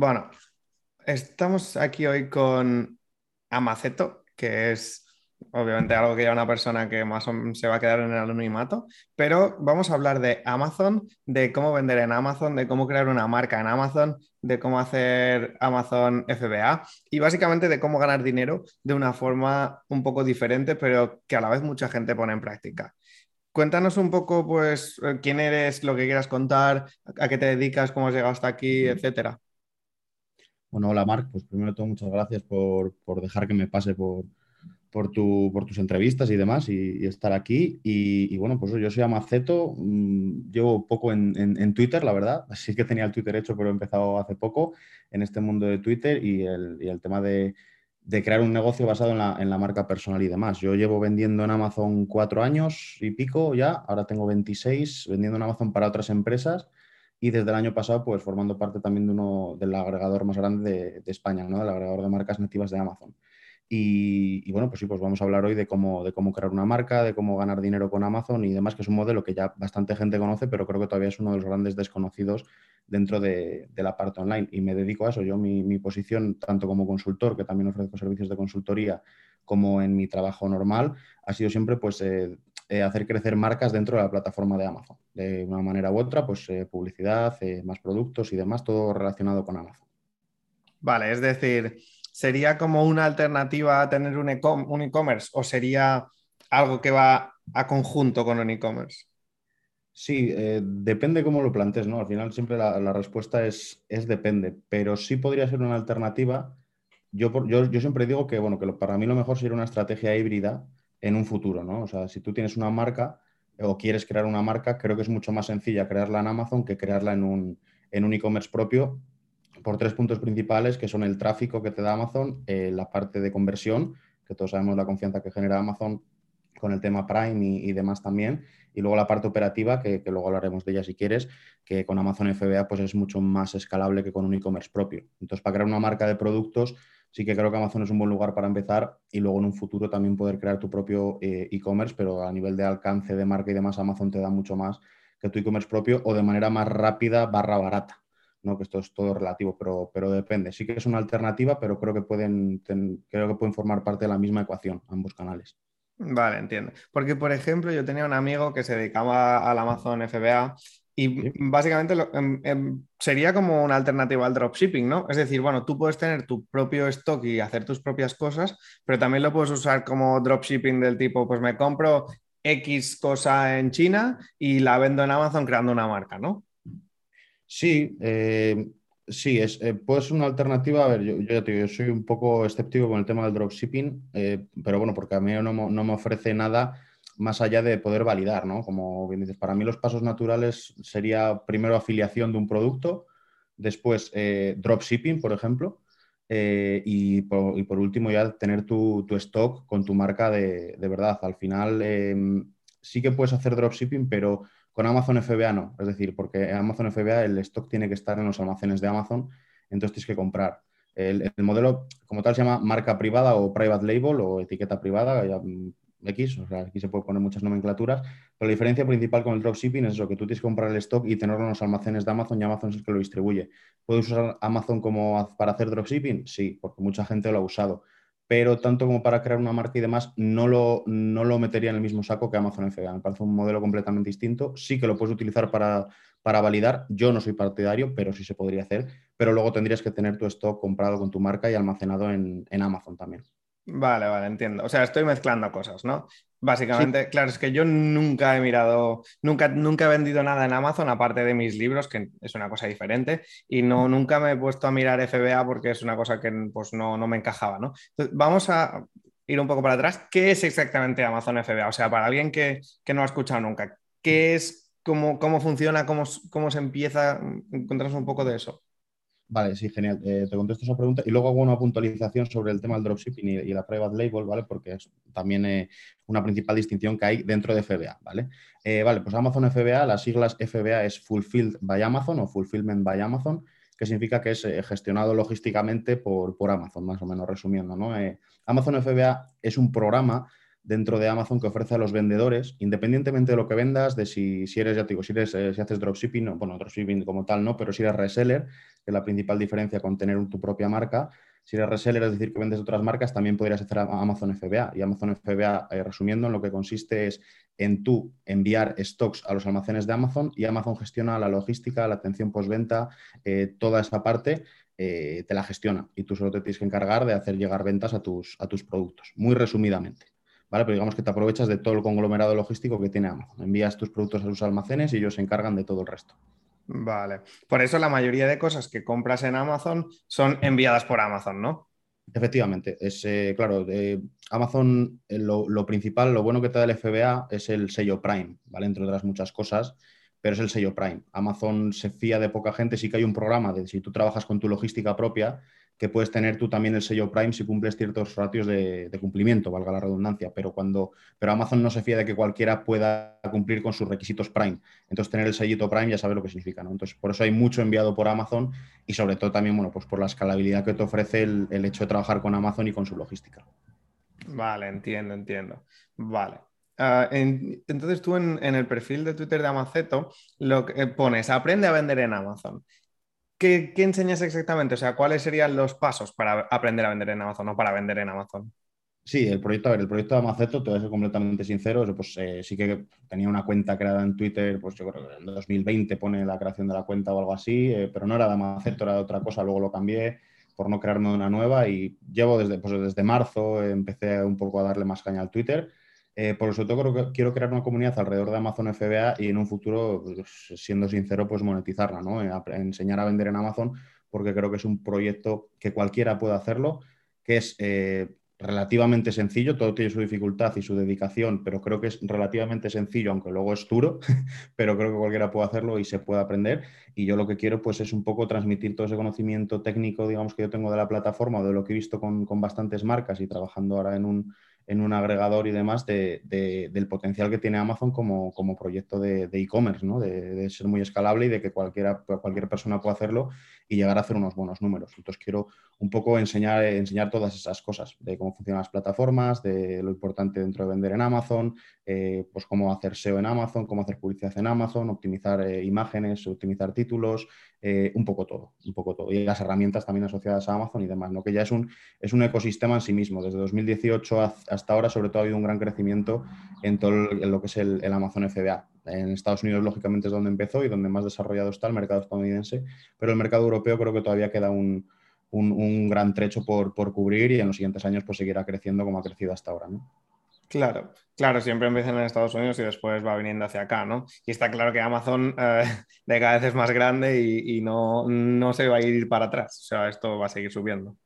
Bueno, estamos aquí hoy con Amaceto, que es obviamente algo que ya una persona que más o menos se va a quedar en el anonimato, pero vamos a hablar de Amazon, de cómo vender en Amazon, de cómo crear una marca en Amazon, de cómo hacer Amazon FBA y básicamente de cómo ganar dinero de una forma un poco diferente, pero que a la vez mucha gente pone en práctica. Cuéntanos un poco, pues, eh, quién eres, lo que quieras contar, a qué te dedicas, cómo has llegado hasta aquí, etcétera. Bueno, hola Marc, pues primero todo muchas gracias por, por dejar que me pase por, por, tu, por tus entrevistas y demás y, estar aquí. Y, bueno, pues yo soy Amaceto, mm, llevo poco en, en, Twitter, la verdad. Sí que tenía el Twitter hecho, pero he empezado hace poco en este mundo de Twitter y el, y el tema de, de, crear un negocio basado en la, en la, marca personal y demás. Yo llevo vendiendo en Amazon cuatro años y pico ya, ahora tengo 26 vendiendo en Amazon para otras empresas. Y desde el año pasado, pues formando parte también de uno del agregador más grande de, España, ¿no? del agregador de marcas nativas de Amazon. Y, bueno, pues sí, pues vamos a hablar hoy de cómo, de cómo crear una marca, de cómo ganar dinero con Amazon y demás, que es un modelo que ya bastante gente conoce, pero creo que todavía es uno de los grandes desconocidos dentro de, la parte online. Y me dedico a eso. Yo, mi, posición, tanto como consultor, que también ofrezco servicios de consultoría, como en mi trabajo normal, ha sido siempre pues eh, eh, hacer crecer marcas dentro de la plataforma de Amazon. De una manera u otra, pues eh, publicidad, más productos y demás, todo relacionado con Amazon. Vale, es decir, ¿sería como una alternativa a tener un e-commerce o sería algo que va a conjunto con un e-commerce? Sí, eh, depende cómo lo plantees, ¿no? Al final siempre la, respuesta es, es, depende, pero sí podría ser una alternativa. Yo, yo, yo, siempre digo que, bueno, que para mí lo mejor sería una estrategia híbrida en un futuro, ¿no? O sea, si tú tienes una marca o quieres crear una marca, creo que es mucho más sencilla crearla en Amazon que crearla en un en un e-commerce propio por tres puntos principales, que son el tráfico que te da Amazon, eh, la parte de conversión, que todos sabemos la confianza que genera Amazon con el tema Prime y, demás también, y luego la parte operativa, que, luego hablaremos de ella si quieres, que con Amazon FBA pues es mucho más escalable que con un e-commerce propio. Entonces, para crear una marca de productos, sí que creo que Amazon es un buen lugar para empezar y luego en un futuro también poder crear tu propio eh, e-commerce, pero a nivel de alcance de marca y demás, Amazon te da mucho más que tu e-commerce propio o de manera más rápida barra barata que esto es todo relativo, pero, pero depende. Sí que es una alternativa, pero creo que, pueden, creo que pueden formar parte de la misma ecuación, ambos canales. Vale, entiendo. Porque, por ejemplo, yo tenía un amigo que se dedicaba al Amazon FBA y básicamente em, em, sería como una alternativa al dropshipping, ¿no? Es decir, bueno, tú puedes tener tu propio stock y hacer tus propias cosas, pero también lo puedes usar como dropshipping del tipo, pues me compro X cosa en China y la vendo en Amazon creando una marca, ¿no? Sí, eh, sí, es, eh, puede ser una alternativa. A ver, yo, ya te digo, yo soy un poco escéptico con el tema del dropshipping, eh, pero bueno, porque a mí no, me ofrece nada más allá de poder validar, ¿no? Como bien dices, para mí los pasos naturales sería primero afiliación de un producto, después dropshipping, por ejemplo, y por, último ya tener tu, stock con tu marca de, verdad. Al final sí que puedes hacer dropshipping, pero con Amazon FBA no, es decir, porque Amazon FBA el stock tiene que estar en los almacenes de Amazon, entonces tienes que comprar. El, modelo como tal se llama marca privada o private label o etiqueta privada, X, o sea, aquí se puede poner muchas nomenclaturas, pero la diferencia principal con el dropshipping es eso, que tú tienes que comprar el stock y tenerlo en los almacenes de Amazon y Amazon es el que lo distribuye. ¿Puedes usar Amazon como para hacer dropshipping? Sí, porque mucha gente lo ha usado pero tanto como para crear una marca y demás, no lo, no lo metería en el mismo saco que Amazon FBA. Me parece un modelo completamente distinto. Sí que lo puedes utilizar para, para validar. Yo no soy partidario, pero sí se podría hacer. Pero luego tendrías que tener tu stock comprado con tu marca y almacenado en, en Amazon también. Vale, vale, entiendo. O sea, estoy mezclando cosas, ¿no? Básicamente, claro, es que yo nunca he mirado, nunca, nunca he vendido nada en Amazon, aparte de mis libros, que es una cosa diferente, y no, nunca me he puesto a mirar FBA porque es una cosa que pues, no, no me encajaba, ¿no? vamos a ir un poco para atrás. ¿Qué es exactamente Amazon FBA? O sea, para alguien que, que no ha escuchado nunca, ¿qué es, cómo, cómo funciona, cómo, cómo se empieza? Encontramos un poco de eso. Vale, sí, genial. Eh, te contesto esa pregunta y luego hago una puntualización sobre el tema del dropshipping y, la private label, ¿vale? Porque es también eh, una principal distinción que hay dentro de FBA, ¿vale? Eh, vale, pues Amazon FBA, las siglas FBA es Fulfilled by Amazon o Fulfillment by Amazon, que significa que es gestionado logísticamente por, por, Amazon, más o menos resumiendo, ¿no? Amazon FBA es un programa dentro de Amazon que ofrece a los vendedores, independientemente de lo que vendas, de si, si eres, ya te digo, si, eres, eh, si haces dropshipping, bueno, dropshipping como tal no, pero si eres reseller, que es la principal diferencia con tener tu propia marca, si eres reseller, es decir, que vendes otras marcas, también podrías hacer Amazon FBA. Y Amazon FBA, eh, resumiendo, en lo que consiste es en tú enviar stocks a los almacenes de Amazon y Amazon gestiona la logística, la atención postventa, eh, toda esa parte te la gestiona y tú solo te tienes que encargar de hacer llegar ventas a tus, a tus productos, muy resumidamente. ¿Vale? Pero digamos que te aprovechas de todo el conglomerado logístico que tiene Amazon. Envías tus productos a sus almacenes y ellos se encargan de todo el resto. Vale. Por eso la mayoría de cosas que compras en Amazon son enviadas por Amazon, ¿no? Efectivamente, es eh, claro, Amazon eh, lo, lo, principal, lo bueno que te da el FBA es el sello Prime, ¿vale? Entre otras muchas cosas, pero es el sello Prime. Amazon se fía de poca gente, sí que hay un programa de si tú trabajas con tu logística propia, que puedes tener tú también el sello Prime si cumples ciertos ratios de, cumplimiento, valga la redundancia, pero cuando pero Amazon no se fía de que cualquiera pueda cumplir con sus requisitos Prime. Entonces tener el sellito Prime ya sabes lo que significa, ¿no? Entonces por eso hay mucho enviado por Amazon y sobre todo también, bueno, pues por la escalabilidad que te ofrece el, hecho de trabajar con Amazon y con su logística. Vale, entiendo, entiendo. Vale. Ah, entonces tú en, el perfil de Twitter de Amaceto lo que pones aprende a vender en Amazon. ¿Qué, enseñas exactamente? O sea, ¿cuáles serían los pasos para aprender a vender en Amazon o para vender en Amazon? Sí, el proyecto, a ver, el proyecto de Amaceto, te voy a ser completamente sincero, pues eh, sí que tenía una cuenta creada en Twitter, pues yo creo que en 2020 pone la creación de la cuenta o algo así, eh, pero no era de Amaceto, era de otra cosa, luego lo cambié por no crearme una nueva y llevo desde, pues desde marzo, empecé un poco a darle más caña al Twitter eh, por eso creo que quiero crear una comunidad alrededor de Amazon FBA y en un futuro, pues, siendo sincero, pues monetizarla, ¿no? Eh, enseñar a vender en Amazon, porque creo que es un proyecto que cualquiera puede hacerlo, que es eh, relativamente sencillo, todo tiene su dificultad y su dedicación, pero creo que es relativamente sencillo, aunque luego es duro, pero creo que cualquiera puede hacerlo y se puede aprender. Y yo lo que quiero pues es un poco transmitir todo ese conocimiento técnico, digamos, que yo tengo de la plataforma o de lo que he visto con, con bastantes marcas y trabajando ahora en un, en un agregador y demás del potencial que tiene Amazon como, proyecto de e-commerce, ¿no? de, ser muy escalable y de que cualquiera, cualquier persona pueda hacerlo y llegar a hacer unos buenos números. Entonces quiero un poco enseñar, enseñar todas esas cosas, de cómo funcionan las plataformas, de lo importante dentro de vender en Amazon, eh, pues cómo hacer SEO en Amazon, cómo hacer publicidad en Amazon, optimizar eh, imágenes, optimizar títulos, eh, un poco todo, un poco todo. Y las herramientas también asociadas a Amazon y demás, ¿no? que ya es un, es un ecosistema en sí mismo. Desde 2018 hasta ahora, sobre todo, ha habido un gran crecimiento en todo lo que es el, Amazon FBA. En Estados Unidos, lógicamente, es donde empezó y donde más desarrollado está el mercado estadounidense, pero el mercado europeo creo que todavía queda un, gran trecho por, por, cubrir y en los siguientes años pues seguirá creciendo como ha crecido hasta ahora. ¿no? Claro, claro, siempre empiezan en Estados Unidos y después va viniendo hacia acá, ¿no? Y está claro que Amazon eh, de cada vez es más grande y, no, no, se va a ir para atrás, o sea, esto va a seguir subiendo.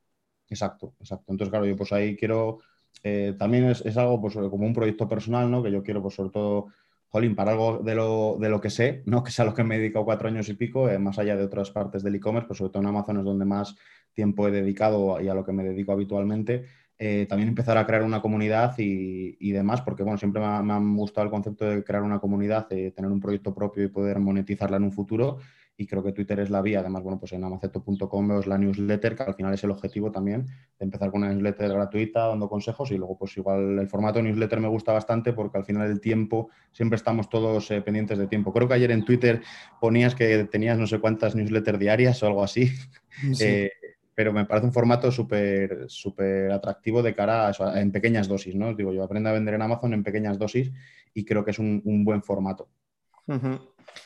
Exacto, exacto. Entonces, claro, yo pues ahí quiero, eh, también es, algo pues como un proyecto personal, ¿no? Que yo quiero pues sobre todo, jolín, para algo de lo, de lo que sé, ¿no? Que es a lo que me he dedicado cuatro años y pico, eh, más allá de otras partes del e-commerce, pues sobre todo en Amazon es donde más tiempo he dedicado y a lo que me dedico habitualmente eh, también empezar a crear una comunidad y, demás, porque bueno, siempre me ha, gustado el concepto de crear una comunidad, tener un proyecto propio y poder monetizarla en un futuro. Y creo que Twitter es la vía. Además, bueno, pues en amaceto.com es la newsletter, que al final es el objetivo también, de empezar con una newsletter gratuita, dando consejos y luego pues igual el formato newsletter me gusta bastante porque al final el tiempo, siempre estamos todos eh, pendientes de tiempo. Creo que ayer en Twitter ponías que tenías no sé cuántas newsletters diarias o algo así. Sí. Eh, pero me parece un formato súper súper atractivo de cara a en pequeñas dosis, ¿no? Digo, yo aprendo a vender en Amazon en pequeñas dosis y creo que es un, buen formato.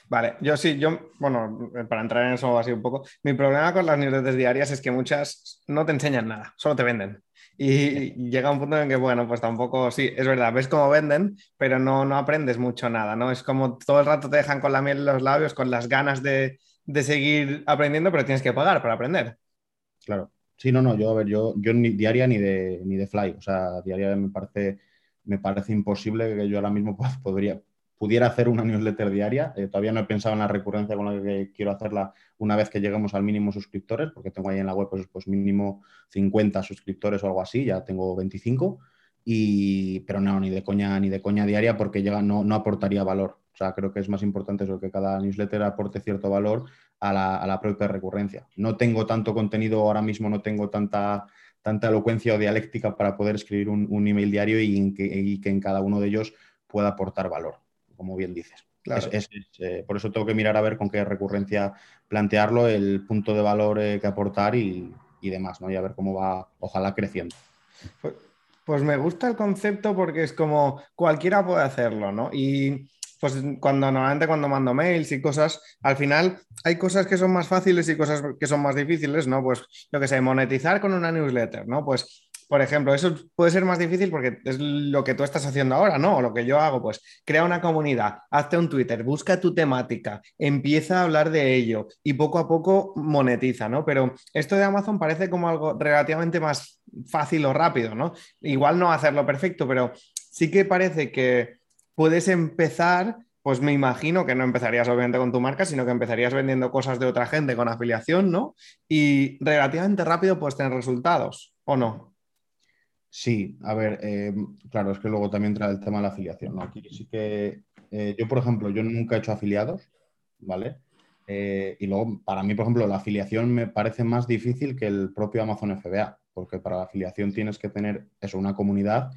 Vale, yo sí, yo, bueno, para entrar en eso así un poco, mi problema con las newsletters diarias es que muchas no te enseñan nada, solo te venden. Y llega un punto en que, bueno, pues tampoco, sí, es verdad, ves cómo venden, pero no, no aprendes mucho nada, ¿no? Es como todo el rato te dejan con la miel en los labios, con las ganas de, de seguir aprendiendo, pero tienes que pagar para aprender. Claro. Sí, no, no, yo, a ver, yo, yo ni diaria ni de, ni de fly, o sea, diaria me parece, me parece imposible que yo ahora mismo podría, pudiera hacer una newsletter diaria. Eh, todavía no he pensado en la recurrencia con la que quiero hacerla una vez que lleguemos al mínimo suscriptores, porque tengo ahí en la web pues, pues mínimo 50 suscriptores o algo así, ya tengo 25. Y, pero no, ni de coña, ni de coña diaria porque llega, no, aportaría valor. O sea, creo que es más importante eso, que cada newsletter aporte cierto valor a la, propia recurrencia. No tengo tanto contenido ahora mismo, no tengo tanta, tanta elocuencia o dialéctica para poder escribir un, email diario y, que, en cada uno de ellos pueda aportar valor, como bien dices. Eh, por eso tengo que mirar a ver con qué recurrencia plantearlo, el punto de valor eh, que aportar y, demás, ¿no? Y a ver cómo va, ojalá creciendo. Pues, pues, me gusta el concepto porque es como cualquiera puede hacerlo, ¿no? Y pues cuando normalmente cuando mando mails y cosas, al final hay cosas que son más fáciles y cosas que son más difíciles, ¿no? Pues lo que sé, monetizar con una newsletter, ¿no? Pues por ejemplo, eso puede ser más difícil porque es lo que tú estás haciendo ahora, ¿no? O lo que yo hago, pues crea una comunidad, hazte un Twitter, busca tu temática, empieza a hablar de ello y poco a poco monetiza, ¿no? Pero esto de Amazon parece como algo relativamente más fácil o rápido, ¿no? Igual no hacerlo perfecto, pero sí que parece que puedes empezar pues me imagino que no empezarías obviamente con tu marca, sino que empezarías vendiendo cosas de otra gente con afiliación, ¿no? Y relativamente rápido puedes tener resultados, ¿o no? Sí, a ver, eh, claro, es que luego también entra el tema de la afiliación, ¿no? Aquí sí que eh, yo, por ejemplo, yo nunca he hecho afiliados, ¿vale? Eh, y luego, para mí, por ejemplo, la afiliación me parece más difícil que el propio Amazon FBA, porque para la afiliación tienes que tener eso, una comunidad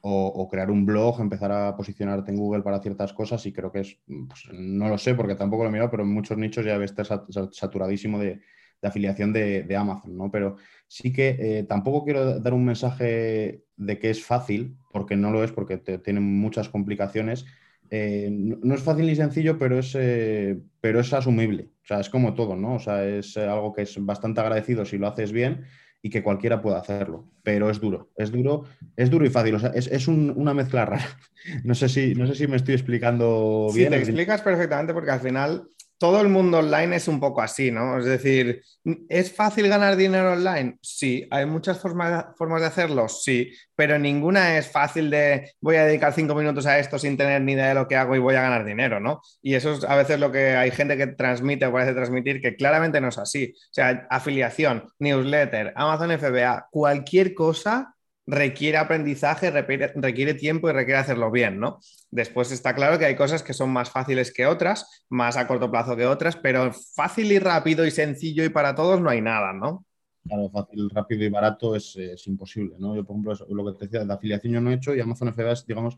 o, crear un blog, empezar a posicionarte en Google para ciertas cosas y creo que es, pues, no lo sé porque tampoco lo he mirado, pero en muchos nichos ya debe estar saturadísimo de, de afiliación de, Amazon, ¿no? Pero sí que eh, tampoco quiero dar un mensaje de que es fácil, porque no lo es, porque tiene muchas complicaciones. Eh, no, es fácil ni sencillo, pero es, eh, pero es asumible. O sea, es como todo, ¿no? O sea, es algo que es bastante agradecido si lo haces bien y que cualquiera pueda hacerlo, pero es duro, es duro, es duro y fácil, o sea, es, una mezcla rara. No sé, si, no sé si me estoy explicando bien. Sí, te explicas perfectamente porque al final todo el mundo online es un poco así, ¿no? Es decir, ¿es fácil ganar dinero online? Sí. ¿Hay muchas formas, de hacerlo? Sí. Pero ninguna es fácil de voy a dedicar cinco minutos a esto sin tener ni idea de lo que hago y voy a ganar dinero, ¿no? Y eso es a veces lo que hay gente que transmite o parece transmitir que claramente no es así. O sea, afiliación, newsletter, Amazon FBA, cualquier cosa requiere aprendizaje, requiere, tiempo y requiere hacerlo bien, ¿no? Después está claro que hay cosas que son más fáciles que otras, más a corto plazo que otras, pero fácil y rápido y sencillo y para todos no hay nada, ¿no? Claro, fácil, rápido y barato es, imposible, ¿no? Yo, por ejemplo, lo que te decía, de afiliación yo no he hecho y Amazon FBA es, digamos,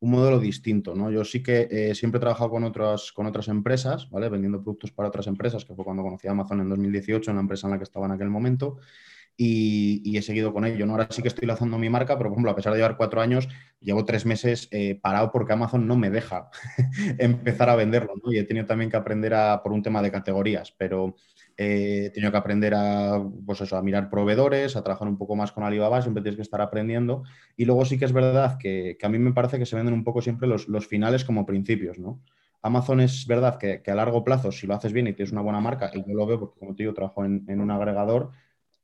un modelo distinto, ¿no? Yo sí que eh, siempre he trabajado con otras, con otras empresas, ¿vale? Vendiendo productos para otras empresas, que fue cuando conocí a Amazon en 2018, en la empresa en la que estaba en aquel momento y, he seguido con ello. ¿no? Ahora sí que estoy lanzando mi marca, pero por ejemplo, a pesar de llevar cuatro años, llevo tres meses eh, parado porque Amazon no me deja empezar a venderlo. ¿no? Y he tenido también que aprender a, por un tema de categorías, pero eh, he tenido que aprender a, pues eso, a mirar proveedores, a trabajar un poco más con Alibaba, siempre tienes que estar aprendiendo. Y luego sí que es verdad que, a mí me parece que se venden un poco siempre los, finales como principios, ¿no? Amazon es verdad que, a largo plazo, si lo haces bien y tienes una buena marca, y yo lo veo porque como te digo, trabajo en, en un agregador,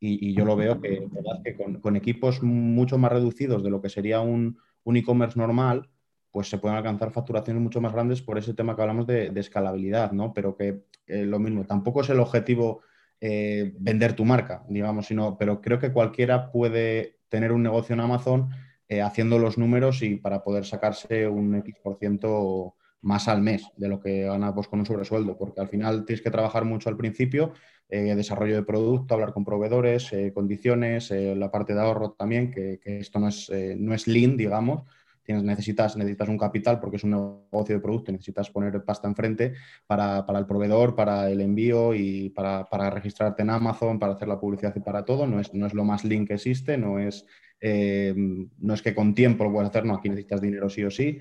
y, yo lo veo que, que con, equipos mucho más reducidos de lo que sería un, e-commerce normal, pues se pueden alcanzar facturaciones mucho más grandes por ese tema que hablamos de, escalabilidad, ¿no? Pero que eh, lo mismo, tampoco es el objetivo eh, vender tu marca, digamos, sino, pero creo que cualquiera puede tener un negocio en Amazon eh, haciendo los números y para poder sacarse un X% más al mes de lo que ganas pues, con un sobresueldo, porque al final tienes que trabajar mucho al principio, eh, desarrollo de producto, hablar con proveedores, eh, condiciones, eh, la parte de ahorro también, que, esto no es, no es lean, digamos. Tienes, necesitas, necesitas un capital porque es un negocio de producto, necesitas poner pasta enfrente para, para el proveedor, para el envío y para, para, registrarte en Amazon, para hacer la publicidad y para todo. No es, no es lo más lean que existe, no es, no es que con tiempo lo puedes hacer, no, aquí necesitas dinero sí o sí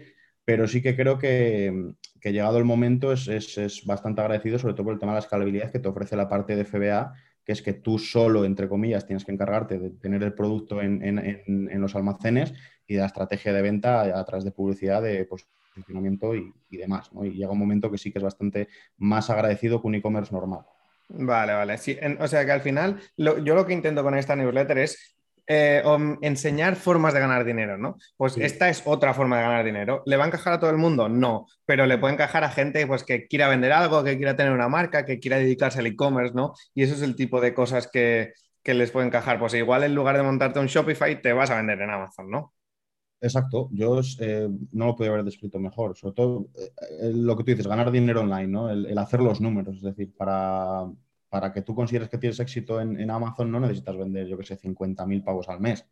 pero sí que creo que, llegado el momento es, bastante agradecido, sobre todo por el tema de la escalabilidad que te ofrece la parte de FBA, que es que tú solo, entre comillas, tienes que encargarte de tener el producto en, los almacenes y de la estrategia de venta a, través de publicidad, de posicionamiento y, demás. Y llega un momento que sí que es bastante más agradecido que un e-commerce normal. Vale, vale. Sí, o sea que al final yo lo que intento con esta newsletter es eh, enseñar formas de ganar dinero, ¿no? Pues esta es otra forma de ganar dinero. ¿Le va a encajar a todo el mundo? No, pero le puede encajar a gente pues, que quiera vender algo, que quiera tener una marca, que quiera dedicarse al e-commerce, ¿no? Y eso es el tipo de cosas que, les puede encajar. Pues igual en lugar de montarte un Shopify, te vas a vender en Amazon, ¿no? Exacto, yo eh, no lo podía haber descrito mejor. Sobre todo eh, lo que tú dices, ganar dinero online, ¿no? El, el, hacer los números, es decir, para, para que tú consideres que tienes éxito en, Amazon no necesitas vender, yo que sé, 50.000 pavos al mes,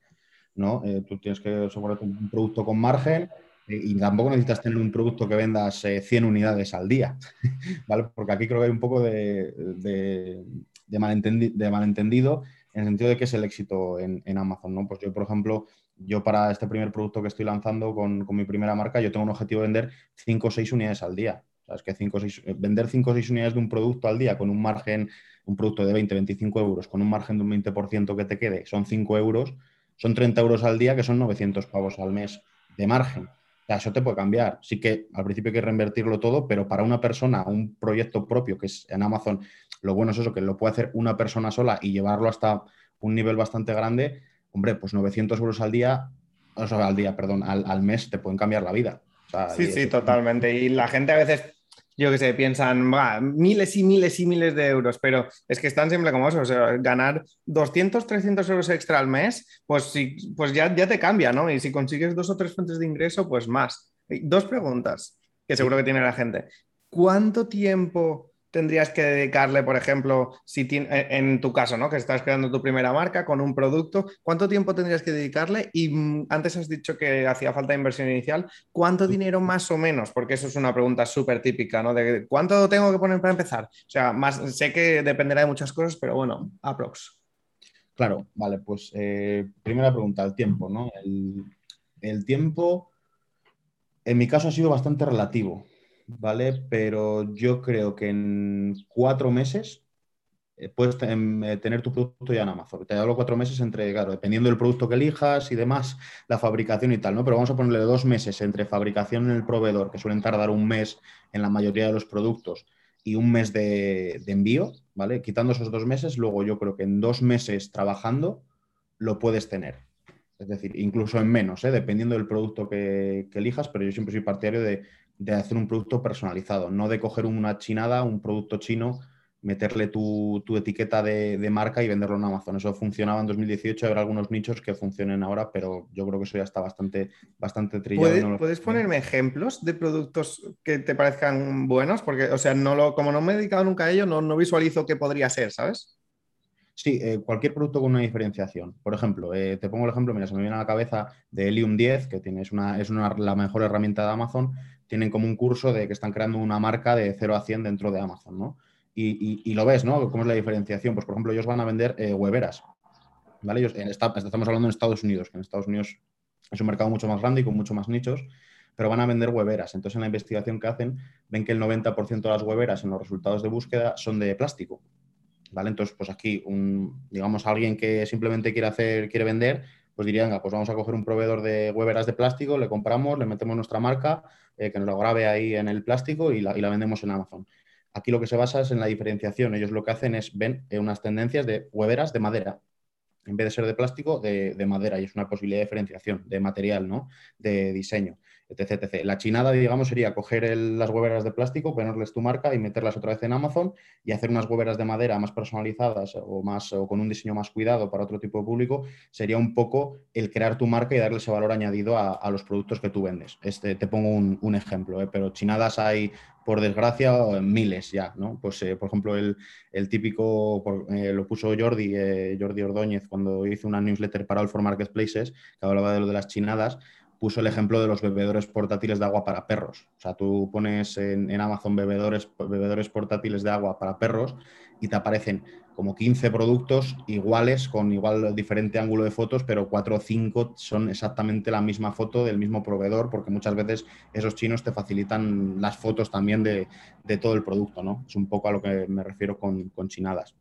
¿no? Eh, tú tienes que asegurarte un producto con margen eh, y tampoco necesitas tener un producto que vendas 100 unidades al día, ¿vale? Porque aquí creo que hay un poco de, de, malentendido en el sentido de que es el éxito en, en, Amazon, ¿no? Pues yo, por ejemplo, yo para este primer producto que estoy lanzando con, con mi primera marca, yo tengo un objetivo de vender 5 o 6 unidades al día. O que cinco, seis, eh, vender 5 o 6 unidades de un producto al día con un margen, un producto de 20, 25 euros, con un margen de un 20% que te quede, son 5 euros, son 30 euros al día, que son 900 pavos al mes de margen. O sea, eso te puede cambiar. Sí que al principio hay que reinvertirlo todo, pero para una persona, un proyecto propio, que es en Amazon, lo bueno es eso, que lo puede hacer una persona sola y llevarlo hasta un nivel bastante grande, hombre, pues 900 euros al día, o sea, al día, perdón, al, mes te pueden cambiar la vida. sí, sí, totalmente. Y la gente a veces yo que sé, piensan miles y miles y miles de euros, pero es que están siempre como eso, o sea, ganar 200, 300 euros extra al mes, pues, sí, pues ya, ya te cambia, ¿no? Y si consigues dos o tres fuentes de ingreso, pues más. Dos preguntas que seguro que tiene la gente. ¿Cuánto tiempo tendrías que dedicarle, por ejemplo, si eh, en tu caso, ¿no? Que estás creando tu primera marca con un producto, ¿cuánto tiempo tendrías que dedicarle? Y mm, antes has dicho que hacía falta inversión inicial, ¿cuánto dinero más o menos? Porque eso es una pregunta súper típica, ¿no? De cuánto tengo que poner para empezar. O sea, más, sé que dependerá de muchas cosas, pero bueno, aprox. Claro, vale, pues eh, primera pregunta, el tiempo, ¿no? el tiempo, en mi caso, ha sido bastante relativo. ¿Vale? Pero yo creo que en cuatro meses eh, puedes eh, tener tu producto ya en Amazon. Te hablo cuatro meses entre, claro, dependiendo del producto que elijas y demás, la fabricación y tal, ¿no? Pero vamos a ponerle dos meses entre fabricación en el proveedor, que suelen tardar un mes en la mayoría de los productos, y un mes de, envío, ¿vale? Quitando esos dos meses, luego yo creo que en dos meses trabajando lo puedes tener. Es decir, incluso en menos, ¿eh? dependiendo del producto que, que elijas, pero yo siempre soy partidario de de hacer un producto personalizado, no de coger una chinada, un producto chino, meterle tu, etiqueta de, marca y venderlo en Amazon. Eso funcionaba en 2018, habrá algunos nichos que funcionen ahora, pero yo creo que eso ya está bastante, bastante trillado. ¿Puedes, ponerme ejemplos de productos que te parezcan buenos? Porque, o sea, no lo, como no me he dedicado nunca a ello, no, no visualizo qué podría ser, ¿sabes? Sí, eh, cualquier producto con una diferenciación. Por ejemplo, eh, te pongo el ejemplo, mira, se me viene a la cabeza de Helium 10, que tiene, una, es una, la mejor herramienta de Amazon, tienen como un curso de que están creando una marca de 0 a 100 dentro de Amazon, ¿no? Y, lo ves, ¿no? ¿Cómo es la diferenciación? Pues, por ejemplo, ellos van a vender eh, weberas, ¿vale? Ellos, estamos hablando en Estados Unidos, que en Estados Unidos es un mercado mucho más grande y con mucho más nichos, pero van a vender weberas. Entonces, en la investigación que hacen, ven que el 90% de las weberas en los resultados de búsqueda son de plástico, ¿vale? Entonces, pues aquí, un, digamos, alguien que simplemente quiere hacer, quiere vender, pues dirían, pues vamos a coger un proveedor de weberas de plástico, le compramos, le metemos nuestra marca, eh, que nos lo grabe ahí en el plástico y la, vendemos en Amazon. Aquí lo que se basa es en la diferenciación. Ellos lo que hacen es ven eh, unas tendencias de weberas de madera. En vez de ser de plástico, de, de madera. Y es una posibilidad de diferenciación, de material, ¿no? De diseño etc, La chinada, digamos, sería coger las hueveras de plástico, ponerles tu marca y meterlas otra vez en Amazon y hacer unas hueveras de madera más personalizadas o, más, o con un diseño más cuidado para otro tipo de público, sería un poco el crear tu marca y darle ese valor añadido a, los productos que tú vendes. Este, te pongo un, ejemplo, ¿eh? pero chinadas hay por desgracia, miles ya, ¿no? Pues, eh, por ejemplo, el, típico, eh, lo puso Jordi, Jordi Ordóñez, cuando hizo una newsletter para All for Marketplaces, que hablaba de lo de las chinadas, puso el ejemplo de los bebedores portátiles de agua para perros. O sea, tú pones en, Amazon bebedores, bebedores portátiles de agua para perros y te aparecen como 15 productos iguales, con igual diferente ángulo de fotos, pero 4 o 5 son exactamente la misma foto del mismo proveedor, porque muchas veces esos chinos te facilitan las fotos también de, todo el producto, ¿no? Es un poco a lo que me refiero con, chinadas.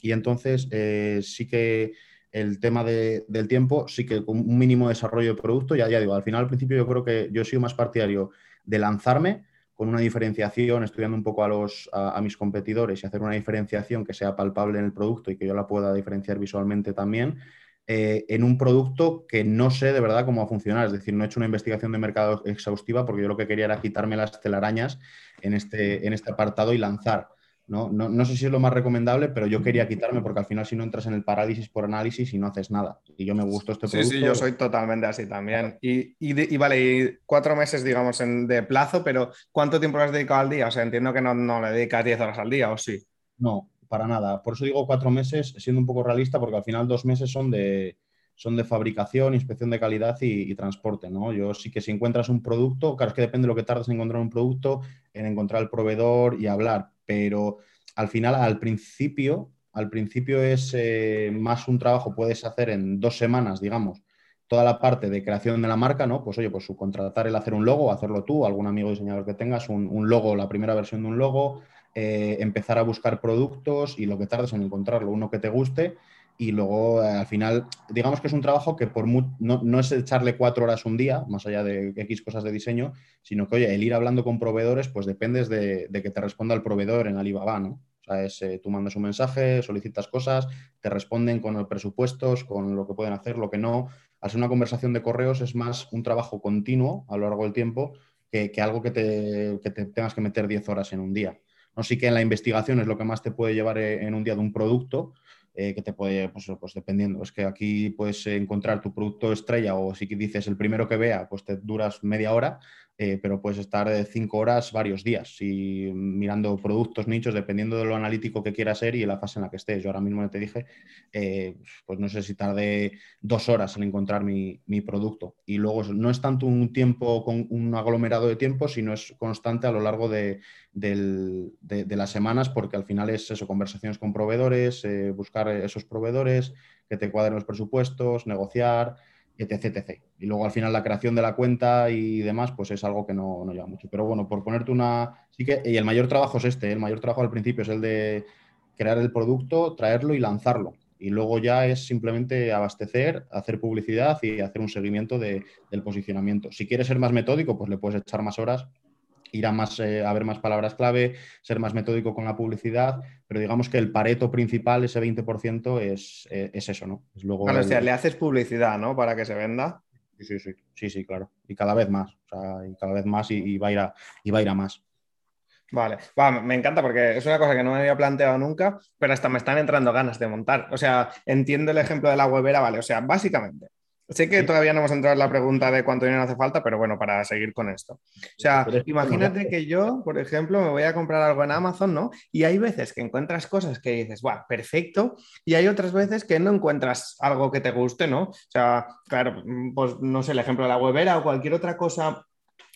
Y entonces eh, sí que el tema del tiempo, sí que con un mínimo desarrollo de producto, ya, ya digo, al final, al principio yo creo que yo he sido más partidario de lanzarme con una diferenciación, estudiando un poco a, los, a, mis competidores y hacer una diferenciación que sea palpable en el producto y que yo la pueda diferenciar visualmente también, eh, en un producto que no sé de verdad cómo va a funcionar. Es decir, no he hecho una investigación de mercado exhaustiva porque yo lo que quería era quitarme las telarañas en este, en este apartado y lanzar. ¿No? No, sé si es lo más recomendable, pero yo quería quitarme porque al final si no entras en el parálisis por análisis y no haces nada. Y yo me gustó este producto. Sí, sí, yo soy totalmente así también. Y, y, vale, y cuatro meses, digamos, en, de plazo, pero ¿cuánto tiempo le has dedicado al día? O sea, entiendo que no, no le dedicas 10 horas al día, ¿o sí? No, para nada. Por eso digo cuatro meses, siendo un poco realista, porque al final dos meses son de, son de fabricación, inspección de calidad y, transporte. ¿no? Yo sí que si encuentras un producto, claro, es que depende de lo que tardes en encontrar un producto, en encontrar el proveedor y hablar, pero al final, al principio, al principio es eh, más un trabajo, puedes hacer en dos semanas, digamos, toda la parte de creación de la marca, ¿no? Pues oye, pues subcontratar el hacer un logo, hacerlo tú, algún amigo diseñador que tengas, un, logo, la primera versión de un logo, eh, empezar a buscar productos y lo que tardes en encontrarlo, uno que te guste y luego eh, al final, digamos que es un trabajo que por no, es echarle cuatro horas un día, más allá de X cosas de diseño, sino que, oye, el ir hablando con proveedores, pues dependes de, de que te responda el proveedor en Alibaba, ¿no? es, eh, tú mandas un mensaje, solicitas cosas, te responden con los presupuestos, con lo que pueden hacer, lo que no. Al ser una conversación de correos es más un trabajo continuo a lo largo del tiempo que, algo que te, tengas que meter 10 horas en un día. ¿no? Sí que en la investigación es lo que más te puede llevar eh, en un día de un producto, eh, que te puede, pues, pues, dependiendo, es que aquí puedes encontrar tu producto estrella o si dices el primero que vea, pues te duras media hora eh, pero puedes estar cinco horas varios días y mirando productos, nichos, dependiendo de lo analítico que quieras ser y la fase en la que estés. Yo ahora mismo te dije, eh, pues no sé si tardé dos horas en encontrar mi, producto. Y luego no es tanto un tiempo con un aglomerado de tiempo, sino es constante a lo largo de, las semanas, porque al final es eso, conversaciones con proveedores, eh, buscar esos proveedores, que te cuadren los presupuestos, negociar etc, Y luego al final la creación de la cuenta y demás, pues es algo que no, no lleva mucho. Pero bueno, por ponerte una... Sí que, y el mayor trabajo es este, ¿eh? el mayor trabajo al principio es el de crear el producto, traerlo y lanzarlo. Y luego ya es simplemente abastecer, hacer publicidad y hacer un seguimiento del posicionamiento. Si quieres ser más metódico, pues le puedes echar más horas ir a, más, eh, a ver más palabras clave, ser más metódico con la publicidad, pero digamos que el pareto principal, ese 20%, es, eh, es eso, ¿no? Es luego o sea, le haces publicidad, ¿no? Para que se venda. Sí, sí, sí, sí, sí claro. Y cada vez más, o sea, y cada vez más y, va, a ir a, y va a ir a más. Vale, me encanta porque es una cosa que no me había planteado nunca, pero hasta me están entrando ganas de montar. O sea, entiendo el ejemplo de la webera, vale. O sea, básicamente, Sé que todavía no hemos entrado en la pregunta de cuánto dinero hace falta, pero bueno, para seguir con esto. O sea, imagínate que yo, por ejemplo, me voy a comprar algo en Amazon, ¿no? Y hay veces que encuentras cosas que dices, ¡guau, perfecto! Y hay otras veces que no encuentras algo que te guste, ¿no? O sea, claro, pues no sé, el ejemplo de la webera o cualquier otra cosa,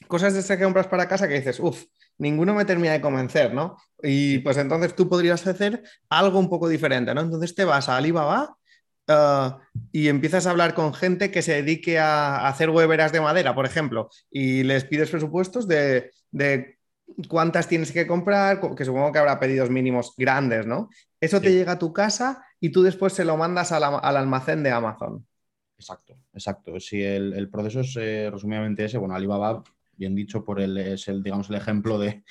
cosas de esas que compras para casa que dices, uff, ninguno me termina de convencer, ¿no? Y pues entonces tú podrías hacer algo un poco diferente, ¿no? Entonces te vas a Alibaba Ah, y empiezas a hablar con gente que se dedique a, hacer hueveras de madera, por ejemplo, y les pides presupuestos de, cuántas tienes que comprar, que supongo que habrá pedidos mínimos grandes, ¿no? Eso te llega a tu casa y tú después se lo mandas al, almacén de Amazon. Exacto, exacto. Si el, proceso es eh, resumidamente ese, bueno, Alibaba bien dicho, por el, es el, digamos, el ejemplo de,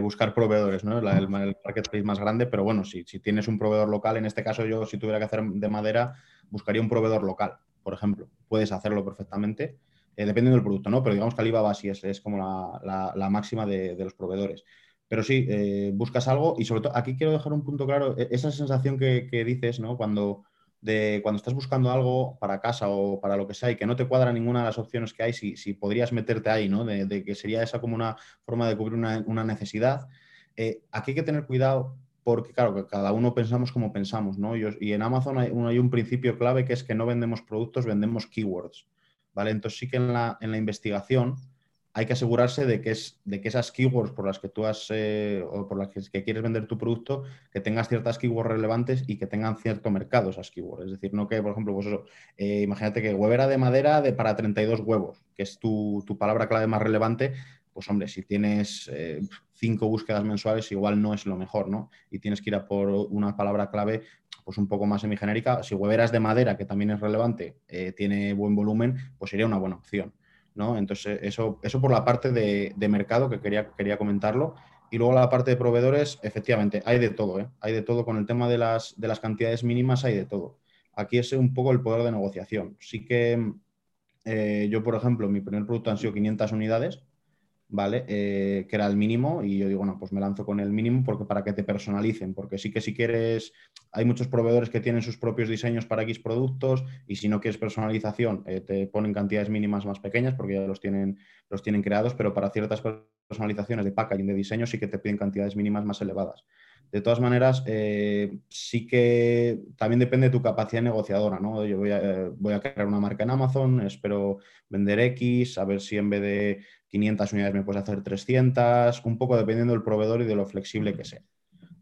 buscar proveedores, ¿no? el, marketplace más grande, pero bueno, si, si, tienes un proveedor local, en este caso yo si tuviera que hacer de madera, buscaría un proveedor local, por ejemplo. Puedes hacerlo perfectamente, eh, dependiendo del producto, ¿no? Pero digamos que Alibaba sí es, es como la, máxima de, los proveedores. Pero sí, eh, buscas algo y sobre todo, aquí quiero dejar un punto claro, e, esa sensación que, que dices, ¿no? Cuando de cuando estás buscando algo para casa o para lo que sea y que no te cuadra ninguna de las opciones que hay, si, si podrías meterte ahí, ¿no? De, que sería esa como una forma de cubrir una, necesidad. Eh, aquí hay que tener cuidado porque, claro, que cada uno pensamos como pensamos, ¿no? Y, en Amazon hay, hay, un principio clave que es que no vendemos productos, vendemos keywords, ¿vale? Entonces sí que en la, en la investigación hay que asegurarse de que, es, de que esas keywords por las que tú has eh, o por las que, quieres vender tu producto, que tengas ciertas keywords relevantes y que tengan cierto mercado esas keywords. Es decir, no que, por ejemplo, pues eh, imagínate que huevera de madera de, para 32 huevos, que es tu, palabra clave más relevante, pues hombre, si tienes eh, cinco búsquedas mensuales, igual no es lo mejor, ¿no? Y tienes que ir a por una palabra clave pues un poco más semigenérica. Si hueveras de madera, que también es relevante, tiene buen volumen, pues sería una buena opción. Entonces, eso, eso por la parte de, mercado que quería, quería comentarlo. Y luego la parte de proveedores, efectivamente, hay de todo, ¿eh? Hay de todo. Con el tema de las, de las cantidades mínimas hay de todo. Aquí es un poco el poder de negociación. Sí que eh, yo, por ejemplo, mi primer producto han sido 500 unidades ¿vale? Eh, que era el mínimo y yo digo, bueno, pues me lanzo con el mínimo porque para que te personalicen, porque sí que si quieres, hay muchos proveedores que tienen sus propios diseños para X productos y si no quieres personalización, eh, te ponen cantidades mínimas más pequeñas porque ya los tienen, los tienen creados, pero para ciertas personalizaciones de packaging, de diseño, sí que te piden cantidades mínimas más elevadas. De todas maneras, eh, sí que también depende de tu capacidad negociadora, ¿no? Yo voy a, voy a, crear una marca en Amazon, espero vender X, a ver si en vez de 500 unidades me puedes hacer 300, un poco dependiendo del proveedor y de lo flexible que sea.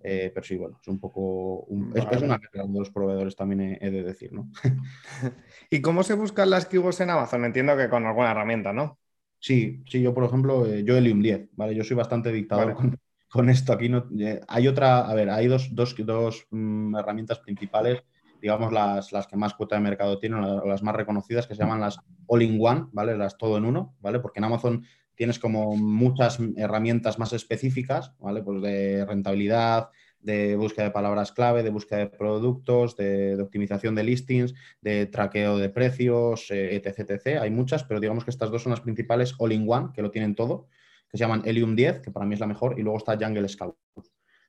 Eh, pero sí, bueno, es un poco. es, una de los proveedores también he, de decir, ¿no? ¿Y cómo se buscan las keywords en Amazon? Entiendo que con alguna herramienta, ¿no? Sí, sí, yo por ejemplo, eh, yo Helium 10, ¿vale? Yo soy bastante dictador con, esto. Aquí no, eh, hay otra, a ver, hay dos, dos, dos mm, herramientas principales, digamos las, las, que más cuota de mercado tienen, las, más reconocidas, que se llaman las All-in-One, ¿vale? Las todo en uno, ¿vale? Porque en Amazon tienes como muchas herramientas más específicas, ¿vale? Pues de rentabilidad, de búsqueda de palabras clave, de búsqueda de productos, de, optimización de listings, de traqueo de precios, eh, etc, etc. Hay muchas, pero digamos que estas dos son las principales all-in-one, que lo tienen todo, que se llaman Helium 10, que para mí es la mejor, y luego está Jungle Scout.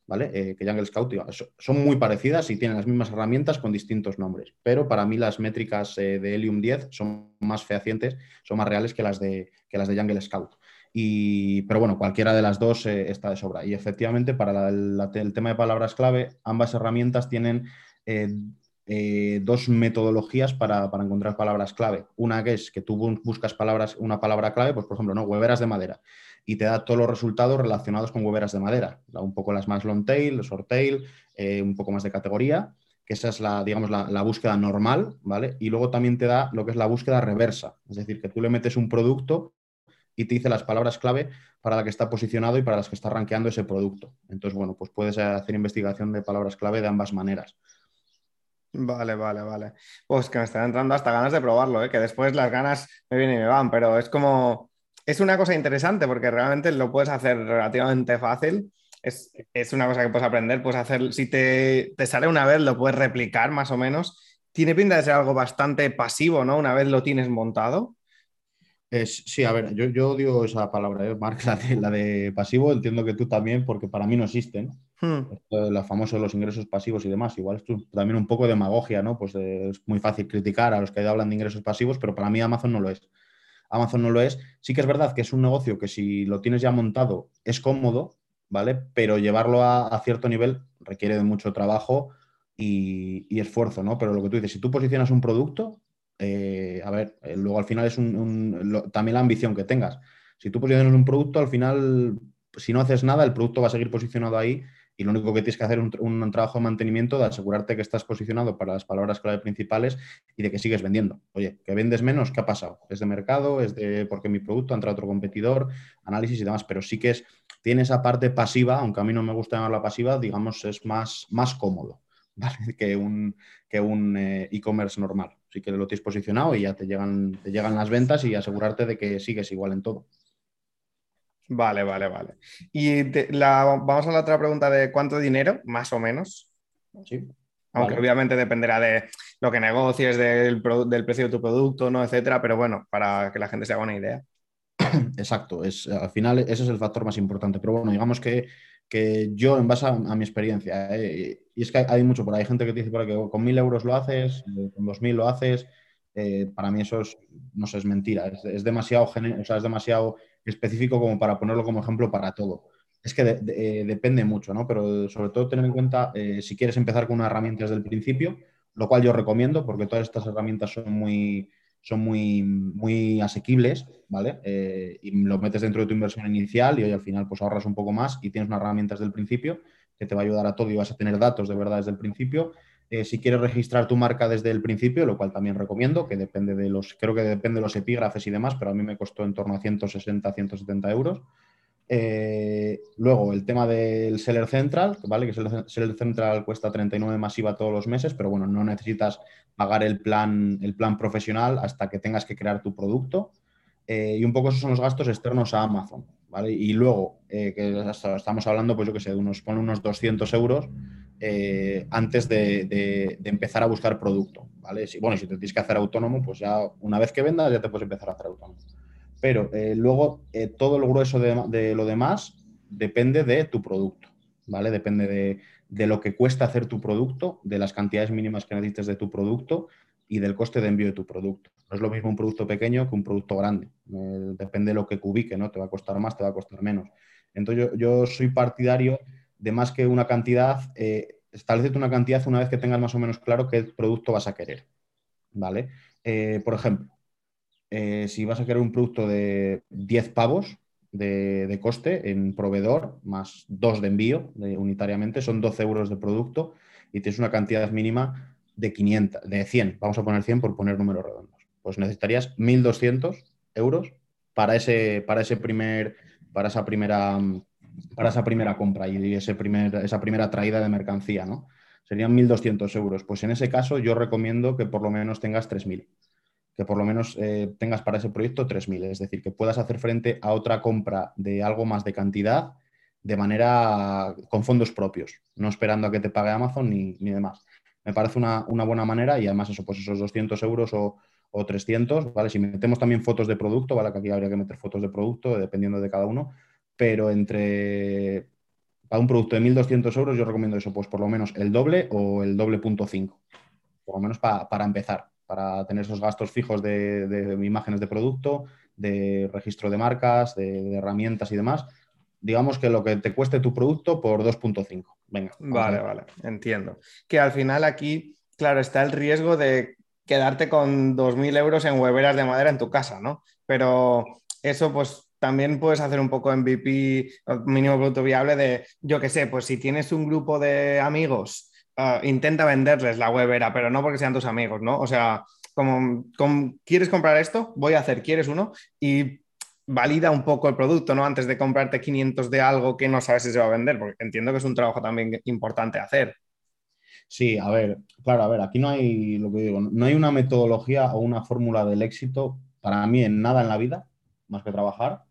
¿Vale? Eh, que Jungle Scout son muy parecidas y tienen las mismas herramientas con distintos nombres, pero para mí las métricas eh, de Helium 10 son más fehacientes, son más reales que las de, que las de Jungle Scout pero bueno, cualquiera de las dos eh, está de sobra. Y efectivamente, para el tema de palabras clave, ambas herramientas tienen dos metodologías para, encontrar palabras clave. Una que es que tú buscas palabras, una palabra clave, pues por ejemplo, ¿no? hueveras de madera, y te da todos los resultados relacionados con hueveras de madera. Un poco las más long tail, short tail, un poco más de categoría que esa es la, digamos, la, la, búsqueda normal, ¿vale? Y luego también te da lo que es la búsqueda reversa, es decir, que tú le metes un producto y te dice las palabras clave para la que está posicionado y para las que está rankeando ese producto. Entonces, bueno, pues puedes hacer investigación de palabras clave de ambas maneras. Vale, vale, vale. Pues que me están entrando hasta ganas de probarlo, ¿eh? que después las ganas me vienen y me van, pero es como, es una cosa interesante porque realmente lo puedes hacer relativamente fácil. Es, una cosa que puedes aprender, puedes hacer, si te, te, sale una vez, lo puedes replicar más o menos. Tiene pinta de ser algo bastante pasivo, ¿no? Una vez lo tienes montado sí, a ver, yo, odio esa palabra, ¿eh? Mark, la de, pasivo, entiendo que tú también, porque para mí no existen. Hmm. La famosa los ingresos pasivos y demás. Igual esto también un poco de demagogia, ¿no? Pues es muy fácil criticar a los que hablan de ingresos pasivos, pero para mí Amazon no lo es. Amazon no lo es. Sí que es verdad que es un negocio que si lo tienes ya montado es cómodo, ¿vale? Pero llevarlo a, cierto nivel requiere de mucho trabajo y, esfuerzo, ¿no? Pero lo que tú dices, si tú posicionas un producto, eh, a ver, eh, luego al final es un, también la ambición que tengas. Si tú posicionas un producto, al final, si no haces nada, el producto va a seguir posicionado ahí y lo único que tienes que hacer es un, trabajo de mantenimiento de asegurarte que estás posicionado para las palabras clave principales y de que sigues vendiendo. Oye, que vendes menos, ¿qué ha pasado? ¿Es de mercado? ¿Es de porque mi producto ha entrado otro competidor? Análisis y demás, pero sí que es, tiene esa parte pasiva, aunque a mí no me gusta llamarla pasiva, digamos, es más, más cómodo que un que un eh, e-commerce normal. Así que lo tienes posicionado y ya te llegan, te llegan las ventas y asegurarte de que sigues igual en todo. Vale, vale, vale. Y vamos a la otra pregunta de cuánto dinero, más o menos. Sí. Aunque obviamente dependerá de lo que negocies, del, del, precio de tu producto, ¿no? etcétera, pero bueno, para que la gente se haga una idea. Exacto, es, al final ese es el factor más importante. Pero bueno, digamos que que yo, en base a, mi experiencia, eh, y es que hay, mucho por ahí, gente que te dice por que con mil euros lo haces, eh, con dos mil lo haces, eh, para mí eso es, no sé, es mentira, es, demasiado, o sea, es demasiado específico como para ponerlo como ejemplo para todo. Es que depende mucho, ¿no? Pero sobre todo tener en cuenta si quieres empezar con una herramienta desde el principio, lo cual yo recomiendo porque todas estas herramientas son muy, son muy, muy asequibles, ¿vale? Eh, y lo metes dentro de tu inversión inicial y hoy al final pues ahorras un poco más y tienes una herramienta desde el principio que te va a ayudar a todo y vas a tener datos de verdad desde el principio. Eh, si quieres registrar tu marca desde el principio, lo cual también recomiendo, que depende de los, creo que depende de los epígrafes y demás, pero a mí me costó en torno a 160, 170 euros. Eh, luego, el tema del Seller Central, ¿vale? Que el Seller Central cuesta 39 masiva todos los meses, pero bueno, no necesitas pagar el plan, el plan profesional hasta que tengas que crear tu producto. Eh, y un poco esos son los gastos externos a Amazon, Y luego, eh, que estamos hablando, pues yo que sé, unos, pone unos 200 euros antes de, empezar a buscar producto, ¿vale? Si, bueno, si te tienes que hacer autónomo, pues ya una vez que vendas ya te puedes empezar a hacer autónomo pero eh, luego eh, todo el grueso de, lo demás depende de tu producto, ¿vale? Depende de, lo que cuesta hacer tu producto, de las cantidades mínimas que necesites de tu producto y del coste de envío de tu producto. No es lo mismo un producto pequeño que un producto grande. Eh, depende de lo que cubique, ¿no? Te va a costar más, te va a costar menos. Entonces yo, soy partidario de más que una cantidad, eh, una cantidad una vez que tengas más o menos claro qué producto vas a querer. ¿Vale? Eh, por ejemplo, eh, si vas a querer un producto de 10 pavos de, coste en proveedor, más 2 de envío unitariamente, son 12 euros de producto y tienes una cantidad mínima de 500, de 100, vamos a poner 100 por poner números redondos. Pues necesitarías 1.200 euros para ese, para ese primer, para esa primera, para esa primera compra y ese primer, esa primera traída de mercancía, ¿no? Serían 1.200 euros. Pues en ese caso yo recomiendo que por lo menos tengas 3.000 que por lo menos eh, tengas para ese proyecto 3.000, es decir, que puedas hacer frente a otra compra de algo más de cantidad de manera con fondos propios, no esperando a que te pague Amazon ni, demás. Me parece una, buena manera y además eso, pues esos 200 euros o, 300, ¿vale? Si metemos también fotos de producto, ¿vale? Que aquí habría que meter fotos de producto dependiendo de cada uno, pero entre para un producto de 1.200 euros yo recomiendo eso, pues por lo menos el doble o el doble punto 5, por lo menos para empezar para tener esos gastos fijos de, imágenes de producto, de registro de marcas, de, herramientas y demás. Digamos que lo que te cueste tu producto por 2.5. Venga. Vale, vale, entiendo. Que al final aquí, claro, está el riesgo de quedarte con 2.000 euros en hueveras de madera en tu casa, ¿no? Pero eso pues también puedes hacer un poco MVP, mínimo producto viable de, yo qué sé, pues si tienes un grupo de amigos Ah, intenta venderles la webera, pero no porque sean tus amigos, ¿no? O sea, como, quieres comprar esto, voy a hacer, quieres uno y valida un poco el producto, ¿no? Antes de comprarte 500 de algo que no sabes si se va a vender, porque entiendo que es un trabajo también importante hacer. Sí, a ver, claro, a ver, aquí no hay, lo que digo, no hay una metodología o una fórmula del éxito para mí en nada en la vida, más que trabajar.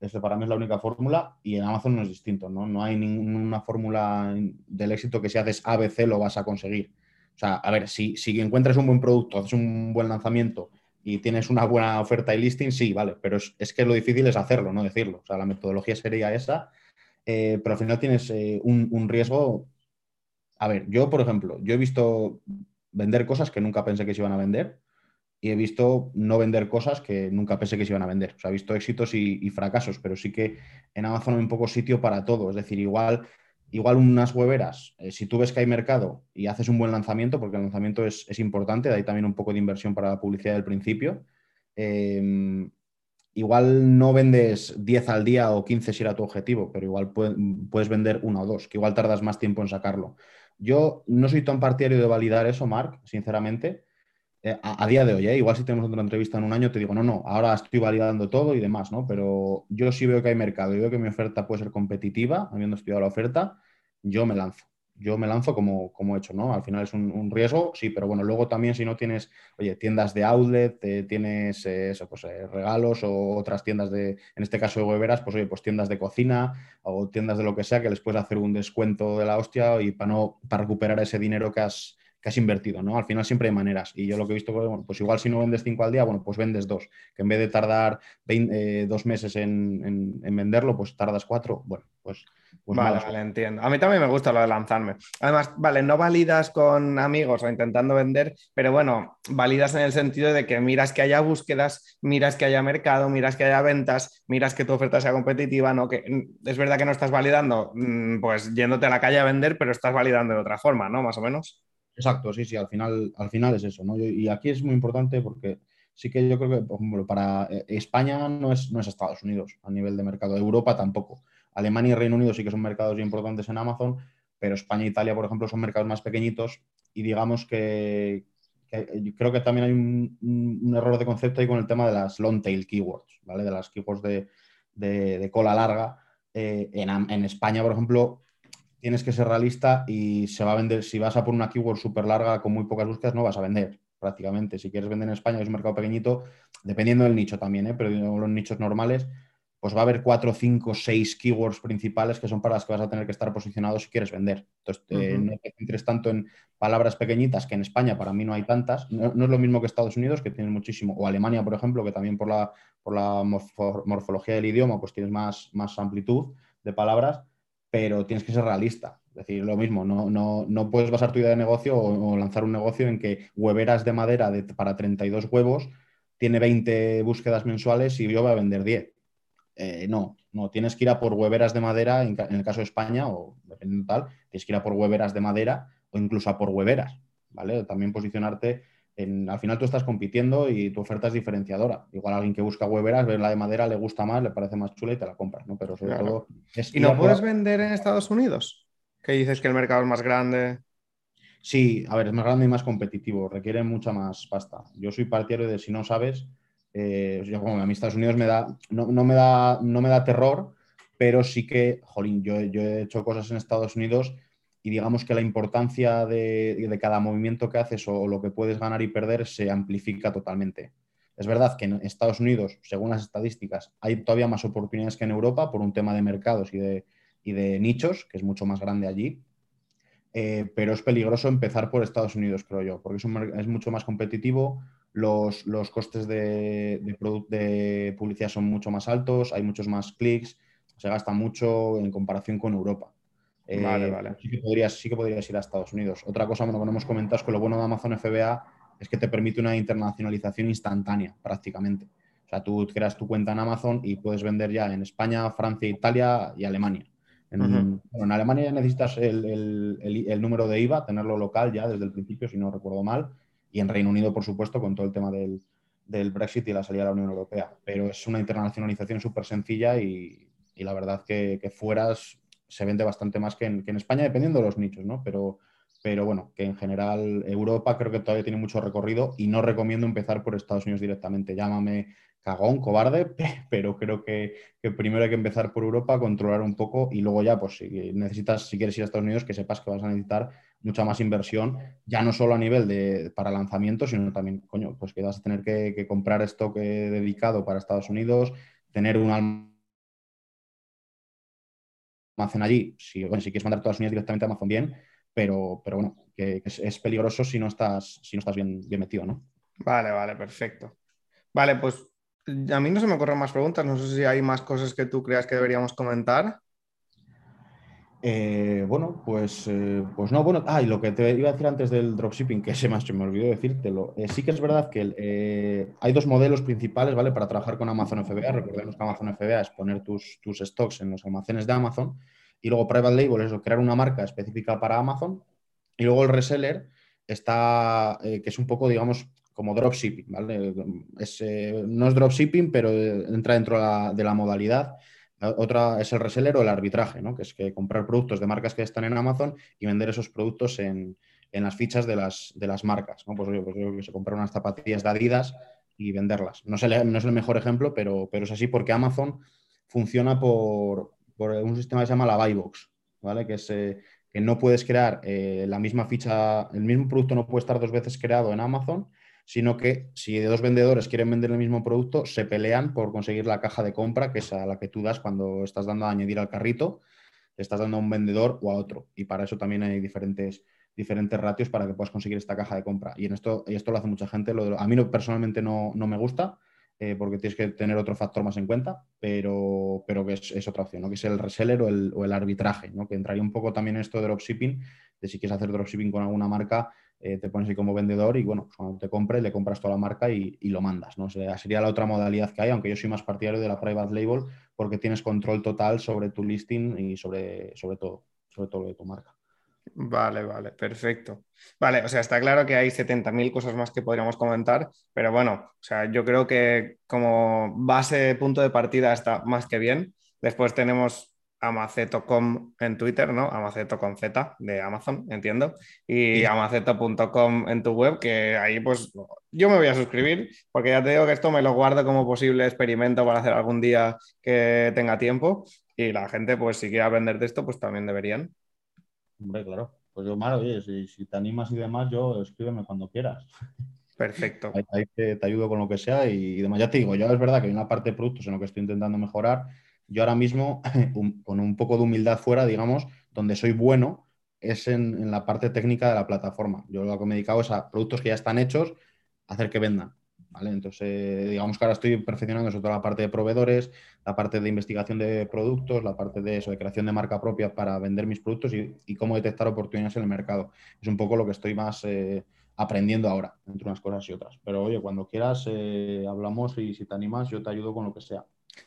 Este para mí es la única fórmula y en Amazon no es distinto, ¿no? No hay ninguna fórmula del éxito que si haces ABC lo vas a conseguir. O sea, a ver, si, si encuentras un buen producto, haces un buen lanzamiento y tienes una buena oferta y listing, sí, vale, pero es, que lo difícil es hacerlo, no decirlo. O sea, la metodología sería esa, eh, pero al final tienes eh, un, un riesgo. A ver, yo, por ejemplo, yo he visto vender cosas que nunca pensé que se iban a vender y he visto no vender cosas que nunca pensé que se iban a vender. O sea, he visto éxitos y, fracasos, pero sí que en Amazon hay un poco sitio para todo. Es decir, igual, igual unas hueveras, eh, si tú ves que hay mercado y haces un buen lanzamiento, porque el lanzamiento es, importante, de ahí también un poco de inversión para la publicidad del principio. Em, igual no vendes 10 al día o 15 si era tu objetivo, pero igual puedes vender uno o dos, que igual tardas más tiempo en sacarlo. Yo no soy tan partidario de validar eso, Mark, sinceramente eh, a, día de hoy, ¿eh? igual si tenemos otra entrevista en un año, te digo, no, no, ahora estoy validando todo y demás, ¿no? Pero yo sí veo que hay mercado y veo que mi oferta puede ser competitiva, habiendo estudiado la oferta, yo me lanzo. Yo me lanzo como, como he hecho, ¿no? Al final es un, riesgo, sí, pero bueno, luego también si no tienes, oye, tiendas de outlet, eh, tienes eso, pues, regalos o otras tiendas de, en este caso de hueveras, pues oye, pues tiendas de cocina o tiendas de lo que sea que les puedes hacer un descuento de la hostia y para no, para recuperar ese dinero que has, que has invertido, ¿no? Al final siempre hay maneras. Y yo lo que he visto, bueno, pues igual si no vendes cinco al día, bueno, pues vendes dos. Que en vez de tardar eh, dos meses en, venderlo, pues tardas cuatro. Bueno, pues... pues vale, vale, entiendo. A mí también me gusta lo de lanzarme. Además, vale, no validas con amigos o intentando vender, pero bueno, validas en el sentido de que miras que haya búsquedas, miras que haya mercado, miras que haya ventas, miras que tu oferta sea competitiva, ¿no? Que mm, es verdad que no estás validando, mm, pues yéndote a la calle a vender, pero estás validando de otra forma, ¿no? Más o menos. Exacto, sí, sí, al final, al final es eso, ¿no? Y aquí es muy importante porque sí que yo creo que, por ejemplo, para eh, España no es, no es Estados Unidos a nivel de mercado, Europa tampoco. Alemania y Reino Unido sí que son mercados importantes en Amazon, pero España e Italia, por ejemplo, son mercados más pequeñitos y digamos que, creo que también hay un, error de concepto ahí con el tema de las long tail keywords, ¿vale? De las keywords de, cola larga. Eh, en, en España, por ejemplo, tienes que ser realista y se va a vender, si vas a por una keyword súper larga con muy pocas búsquedas, no vas a vender prácticamente. Si quieres vender en España, es un mercado pequeñito, dependiendo del nicho también, ¿eh? pero los nichos normales, pues va a haber cuatro, cinco, seis keywords principales que son para las que vas a tener que estar posicionado si quieres vender. Entonces, eh, no te entres tanto en palabras pequeñitas, que en España para mí no hay tantas. No, es lo mismo que Estados Unidos, que tienes muchísimo, o Alemania, por ejemplo, que también por la, por la morfología del idioma, pues tienes más, más amplitud de palabras pero tienes que ser realista. Es decir, lo mismo, no, no, no puedes basar tu idea de negocio o, lanzar un negocio en que hueveras de madera para 32 huevos tiene 20 búsquedas mensuales y yo voy a vender 10. Eh, no, No, tienes que ir a por hueveras de madera, en, el caso de España, o dependiendo tal, tienes que ir a por hueveras de madera o incluso a por hueveras, ¿vale? También posicionarte en, al final tú estás compitiendo y tu oferta es diferenciadora. Igual alguien que busca hueveras, ve la de madera, le gusta más, le parece más chula y te la compras, ¿no? Pero sobre todo... ¿Y no puedes vender en Estados Unidos? Que dices que el mercado es más grande. Sí, a ver, es más grande y más competitivo, requiere mucha más pasta. Yo soy partidario de si no sabes, eh, como a mí Estados Unidos me da, no, me da, no me da terror, pero sí que, jolín, yo, yo, he hecho cosas en Estados Unidos y digamos que la importancia de, cada movimiento que haces o, lo que puedes ganar y perder se amplifica totalmente. Es verdad que en Estados Unidos, según las estadísticas, hay todavía más oportunidades que en Europa por un tema de mercados y de, y de nichos, que es mucho más grande allí. Eh, pero es peligroso empezar por Estados Unidos, creo yo, porque es, es mucho más competitivo, los, costes de, de, publicidad son mucho más altos, hay muchos más clics, se gasta mucho en comparación con Europa. vale, eh, vale. Sí que, podrías, sí que podrías ir a Estados Unidos. Otra cosa bueno, que no hemos comentado es que lo bueno de Amazon FBA es que te permite una internacionalización instantánea, prácticamente. O sea, tú creas tu cuenta en Amazon y puedes vender ya en España, Francia, Italia y Alemania. En, en Alemania ya necesitas el, el, número de IVA, tenerlo local ya desde el principio, si no recuerdo mal y en Reino Unido, por supuesto, con todo el tema del, Brexit y la salida de la Unión Europea. Pero es una internacionalización súper sencilla y, la verdad que, que fueras se vende bastante más que en, España, dependiendo de los nichos, ¿no? Pero, pero bueno, que en general Europa creo que todavía tiene mucho recorrido y no recomiendo empezar por Estados Unidos directamente. Llámame cagón, cobarde, pero creo que, primero hay que empezar por Europa, controlar un poco y luego ya, pues si necesitas, si quieres ir a Estados Unidos, que sepas que vas a necesitar mucha más inversión, ya no solo a nivel de para lanzamiento, sino también, coño, pues que vas a tener que, comprar stock dedicado para Estados Unidos, tener un almacén allí, si, si quieres mandar todas las unidades directamente a Amazon bien, pero, pero bueno, que, es, peligroso si no estás, si no estás bien, bien metido, ¿no? Vale, vale, perfecto. Vale, pues a mí no se me ocurren más preguntas, no sé si hay más cosas que tú creas que deberíamos comentar. Eh, bueno, pues, eh, pues no, bueno, ah, y lo que te iba a decir antes del dropshipping, que se me, me olvidó decírtelo, eh, sí que es verdad que hay dos modelos principales, ¿vale? Para trabajar con Amazon FBA, recordemos que Amazon FBA es poner tus, tus stocks en los almacenes de Amazon, y luego Private Label es crear una marca específica para Amazon, y luego el reseller está, que es un poco, digamos, como dropshipping, ¿vale? Eh, no es dropshipping, pero entra dentro de la, modalidad. Otra es el reseller o el arbitraje, ¿no? que es que comprar productos de marcas que están en Amazon y vender esos productos en, las fichas de las, de las marcas. ¿no? Pues, pues que se comprar unas zapatillas de Adidas y venderlas. No es el, no es el mejor ejemplo, pero, pero, es así porque Amazon funciona por, un sistema que se llama la buy box, ¿vale? que es eh, que no puedes crear eh, la misma ficha, el mismo producto no puede estar dos veces creado en Amazon sino que si dos vendedores quieren vender el mismo producto, se pelean por conseguir la caja de compra, que es a la que tú das cuando estás dando a añadir al carrito, estás dando a un vendedor o a otro. Y para eso también hay diferentes, diferentes ratios para que puedas conseguir esta caja de compra. Y en esto, y esto lo hace mucha gente. Lo a mí personalmente no, me gusta. Eh, porque tienes que tener otro factor más en cuenta, pero, pero que es, otra opción, ¿no? que es el reseller o el, o el arbitraje, ¿no? que entraría un poco también en esto de dropshipping, de si quieres hacer dropshipping con alguna marca, eh, te pones ahí como vendedor y bueno, pues cuando te compre le compras toda la marca y, lo mandas, ¿no? sería la otra modalidad que hay, aunque yo soy más partidario de la private label porque tienes control total sobre tu listing y sobre, sobre todo, sobre todo de tu marca. Vale, vale, perfecto. Vale, o sea, está claro que hay 70.000 cosas más que podríamos comentar, pero bueno, o sea, yo creo que como base, punto de partida está más que bien. Después tenemos amaceto.com en Twitter, ¿no? Amaceto con Z de Amazon, entiendo. Y amaceto.com en tu web, que ahí pues yo me voy a suscribir, porque ya te digo que esto me lo guardo como posible experimento para hacer algún día que tenga tiempo. Y la gente, pues si quiere aprender de esto, pues también deberían. Hombre, claro. Pues yo, mal, oye, si, te animas y demás, yo escríbeme cuando quieras. Perfecto. Ahí, te, ayudo con lo que sea y, y demás. Ya te digo, yo es verdad que hay una parte de productos en lo que estoy intentando mejorar yo ahora mismo, con un poco de humildad fuera, digamos, donde soy bueno es en, la parte técnica de la plataforma. Yo lo que me he dedicado es a productos que ya están hechos, hacer que vendan. ¿Vale? Entonces, digamos que ahora estoy perfeccionando sobre todo la parte de proveedores, la parte de investigación de productos, la parte de eso, de creación de marca propia para vender mis productos y, cómo detectar oportunidades en el mercado. Es un poco lo que estoy más eh, aprendiendo ahora, entre unas cosas y otras. Pero oye, cuando quieras, eh, hablamos y si te animas, yo te ayudo con lo que sea.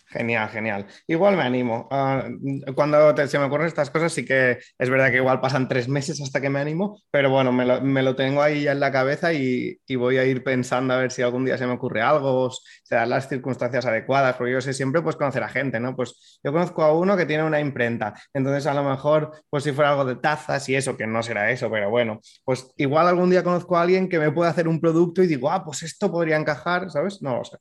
Genial, genial. Igual me animo. Ah, cuando se me ocurren estas cosas, sí que es verdad que igual pasan tres meses hasta que me animo, pero bueno, me lo, tengo ahí ya en la cabeza y, voy a ir pensando a ver si algún día se me ocurre algo, se dan las circunstancias adecuadas, porque yo sé siempre pues conocer a gente, ¿no? Pues yo conozco a uno que tiene una imprenta, entonces a lo mejor, pues si fuera algo de tazas y eso, que no será eso, pero bueno, pues igual algún día conozco a alguien que me pueda hacer un producto y digo, ah, pues esto podría encajar, ¿sabes? No lo sé.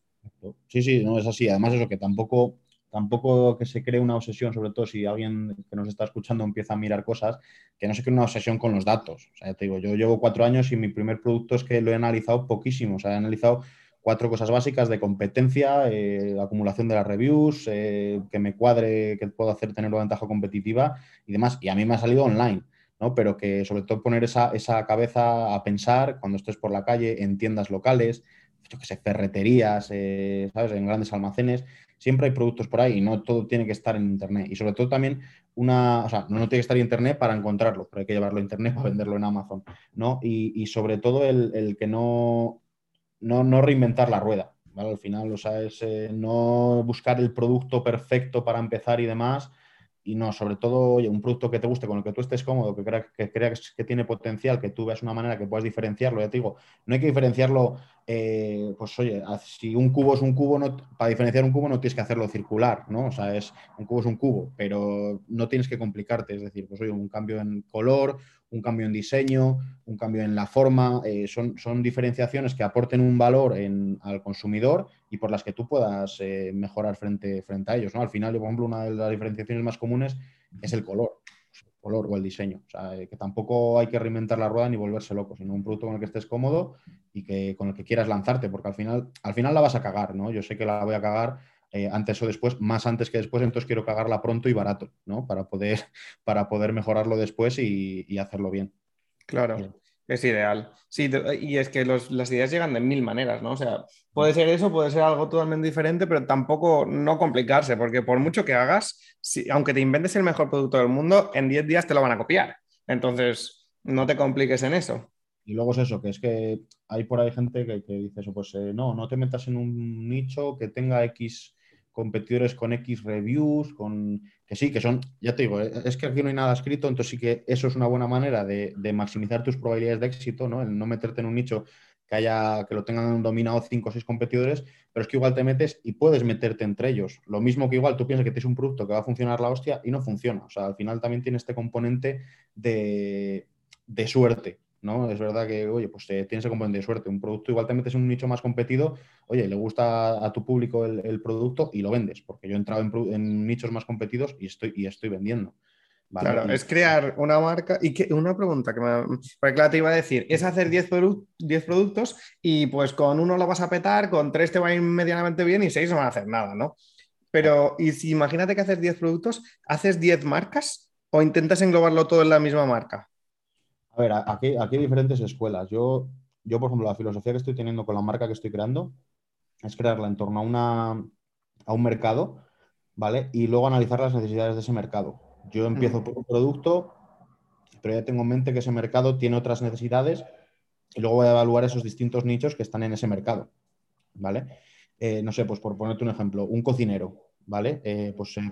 Sí, sí, no es así. Además, eso que tampoco, tampoco que se cree una obsesión, sobre todo si alguien que nos está escuchando empieza a mirar cosas, que no se cree una obsesión con los datos. O sea, te digo, yo llevo cuatro años y mi primer producto es que lo he analizado poquísimo. He analizado cuatro cosas básicas de competencia, eh, la acumulación de las reviews, eh, que me cuadre, que puedo hacer tener una ventaja competitiva y demás. Y a mí me ha salido online. ¿no? Pero que sobre todo poner esa, esa cabeza a pensar cuando estés por la calle, en tiendas locales, yo que sé, ferreterías, eh, ¿sabes? En grandes almacenes. Siempre hay productos por ahí y no todo tiene que estar en Internet. Y sobre todo también una, o sea, no, tiene que estar en Internet para encontrarlo, pero hay que llevarlo a Internet para venderlo en Amazon, ¿no? Y, sobre todo el, que no, no, reinventar la rueda, ¿vale? Al final, o sea, es eh, no buscar el producto perfecto para empezar y demás, y no, sobre todo, oye, un producto que te guste, con el que tú estés cómodo, que, creas que, creas que tiene potencial, que tú veas una manera que puedas diferenciarlo, ya te digo, no hay que diferenciarlo, eh, pues oye, si un cubo es un cubo, no, para diferenciar un cubo no tienes que hacerlo circular, ¿no? O sea, es, un cubo es un cubo, pero no tienes que complicarte, es decir, pues oye, un cambio en color, un cambio en diseño, un cambio en la forma, eh, son, son, diferenciaciones que aporten un valor al consumidor y por las que tú puedas eh, mejorar frente, frente a ellos. ¿no? Al final, por ejemplo, una de las diferenciaciones más comunes es el color, el color o el diseño. O sea, eh, que tampoco hay que reinventar la rueda ni volverse loco, sino un producto con el que estés cómodo y que, con el que quieras lanzarte, porque al final, al final la vas a cagar, ¿no? Yo sé que la voy a cagar eh, antes o después, más antes que después, entonces quiero cagarla pronto y barato, ¿no? Para poder, para poder mejorarlo después y, hacerlo bien. Claro. Es ideal. Sí, y es que las ideas llegan de mil maneras, ¿no? O sea, puede ser eso, puede ser algo totalmente diferente, pero tampoco no complicarse, porque por mucho que hagas, si, aunque te inventes el mejor producto del mundo, en 10 días te lo van a copiar. Entonces, no te compliques en eso. Y luego es eso, que es que hay por ahí gente que, dice eso, pues eh, no, no te metas en un nicho que tenga X competidores con X reviews, con que sí, que son, ya te digo, eh, es que aquí no hay nada escrito, entonces sí que eso es una buena manera de, maximizar tus probabilidades de éxito, ¿no? El no meterte en un nicho que haya, que lo tengan dominado cinco o seis competidores, pero es que igual te metes y puedes meterte entre ellos. Lo mismo que igual tú piensas que tienes un producto que va a funcionar la hostia y no funciona. O sea, al final también tiene este componente de, de suerte. ¿No? Es verdad que, oye, pues eh, tienes el componente de suerte. Un producto igual te metes en un nicho más competido, oye, le gusta a tu público el, producto y lo vendes, porque yo he entrado en, nichos más competidos y estoy, y estoy vendiendo. Claro, es crear una marca y que, una pregunta que me, porque claro, te iba a decir, es hacer 10 productos y pues con uno lo vas a petar, con tres te va a ir medianamente bien y seis no van a hacer nada, ¿no? Pero, y si imagínate que haces 10 productos, ¿haces 10 marcas o intentas englobarlo todo en la misma marca? A ver, aquí, aquí hay diferentes escuelas. Yo, yo, por ejemplo, la filosofía que estoy teniendo con la marca que estoy creando es crearla en torno a, una, a un mercado, ¿vale? Y luego analizar las necesidades de ese mercado. Yo empiezo por un producto, pero ya tengo en mente que ese mercado tiene otras necesidades y luego voy a evaluar esos distintos nichos que están en ese mercado, ¿vale? Eh, no sé, pues por ponerte un ejemplo, un cocinero, ¿vale? Eh, pues eh,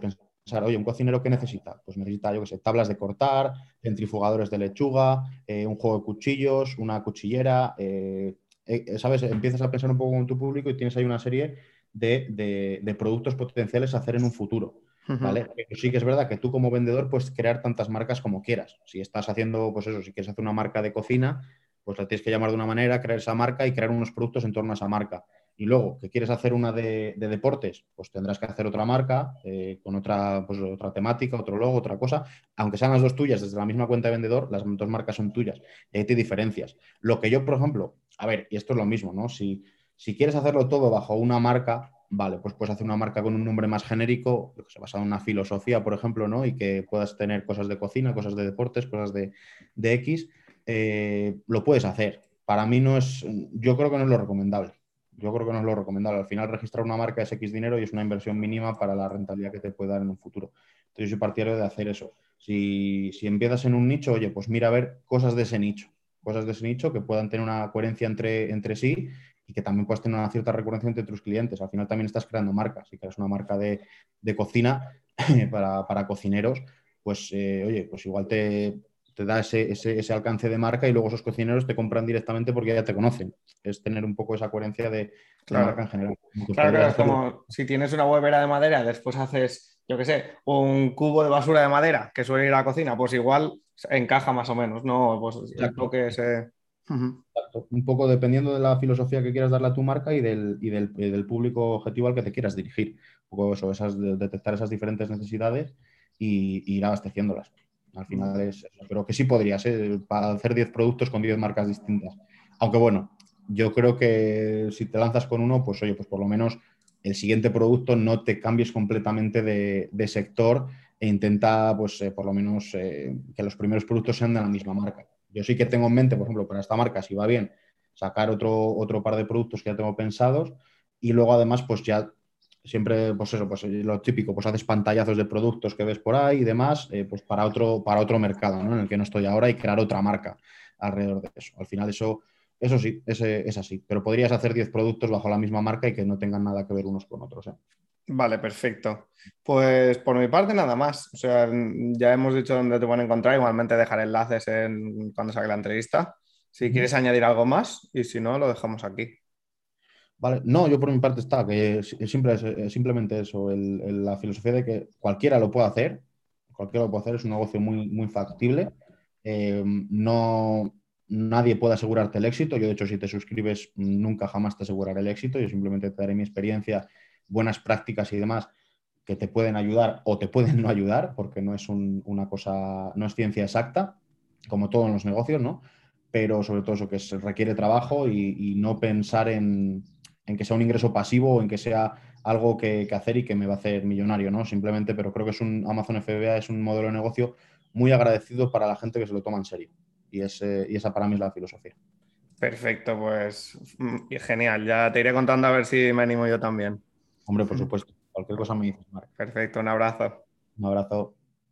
oye, ¿un cocinero qué necesita? Pues necesita, yo qué sé, tablas de cortar, centrifugadores de lechuga, eh, un juego de cuchillos, una cuchillera, eh, eh, ¿sabes? Empiezas a pensar un poco con tu público y tienes ahí una serie de, productos potenciales a hacer en un futuro. ¿Vale? sí que es verdad que tú como vendedor puedes crear tantas marcas como quieras. Si estás haciendo, pues eso, si quieres hacer una marca de cocina, pues la tienes que llamar de una manera, crear esa marca y crear unos productos en torno a esa marca y luego que quieres hacer una de, deportes, pues tendrás que hacer otra marca eh, con otra, pues, otra temática, otro logo, otra cosa. Aunque sean las dos tuyas desde la misma cuenta de vendedor, las dos marcas son tuyas y ahí te diferencias. Lo que yo, por ejemplo, a ver, y esto es lo mismo, ¿no? Si, quieres hacerlo todo bajo una marca, vale, pues puedes hacer una marca con un nombre más genérico, que se basa en una filosofía, por ejemplo, ¿no? Y que puedas tener cosas de cocina, cosas de deportes, cosas de, X, eh, lo puedes hacer. Para mí no es, yo creo que no es lo recomendable yo creo que no es lo recomendable. Al final, registrar una marca es X dinero y es una inversión mínima para la rentabilidad que te puede dar en un futuro. Entonces, yo soy partidario de hacer eso. Si, empiezas en un nicho, oye, pues mira a ver cosas de ese nicho, cosas de ese nicho que puedan tener una coherencia entre, entre sí y que también puedes tener una cierta recurrencia entre tus clientes. Al final también estás creando marcas. Si creas una marca de, cocina para, cocineros, pues eh, oye, pues igual te, da ese, ese, alcance de marca y luego esos cocineros te compran directamente porque ya te conocen. Es tener un poco esa coherencia de, marca en general. Claro, es como si tienes una huevera de madera, después haces, yo qué sé, un cubo de basura de madera que suele ir a la cocina, pues igual encaja más o menos, ¿no? Pues lo que se un poco dependiendo de la filosofía que quieras darle a tu marca y del, del, público objetivo al que te quieras dirigir. Un poco eso, esas, detectar esas diferentes necesidades y, ir abasteciéndolas. Al final es Pero que sí podrías, ¿eh? para hacer 10 productos con 10 marcas distintas. Aunque bueno, yo creo que si te lanzas con uno, pues oye, pues por lo menos el siguiente producto no te cambies completamente de, sector e intenta, pues eh, por lo menos eh, que los primeros productos sean de la misma marca. Yo sí que tengo en mente, por ejemplo, para esta marca, si va bien, sacar otro, otro par de productos que ya tengo pensados y luego además, pues ya siempre, pues eso, pues lo típico, pues haces pantallazos de productos que ves por ahí y demás, eh, pues para otro, para otro mercado, ¿no? En el que no estoy ahora y crear otra marca alrededor de eso. Al final eso, eso sí, es, es así, pero podrías hacer 10 productos bajo la misma marca y que no tengan nada que ver unos con otros. ¿eh? Vale, perfecto. Pues por mi parte nada más. O sea, ya hemos dicho dónde te pueden encontrar. Igualmente dejaré enlaces en, cuando salga la entrevista. Si quieres añadir algo más y si no, lo dejamos aquí. No, yo por mi parte está, que es, simplemente eso, la filosofía de que cualquiera lo puede hacer, cualquiera lo puede hacer, es un negocio muy, muy factible. Eh, no, nadie puede asegurarte el éxito. Yo, de hecho, si te suscribes, nunca jamás te aseguraré el éxito. Yo simplemente te daré mi experiencia buenas prácticas y demás que te pueden ayudar o te pueden no ayudar, porque no es una cosa, no es ciencia exacta, como todo en los negocios, ¿no? Pero sobre todo eso que se requiere trabajo y, no pensar en, que sea un ingreso pasivo o en que sea algo que, hacer y que me va a hacer millonario, ¿no? Simplemente, pero creo que es un Amazon FBA es un modelo de negocio muy agradecido para la gente que se lo toma en serio. Y, ese, y esa para mí es la filosofía. Perfecto, pues mm, genial. Ya te iré contando a ver si me animo yo también. Hombre, por supuesto. Cualquier cosa me dices, Perfecto, un abrazo. Un abrazo.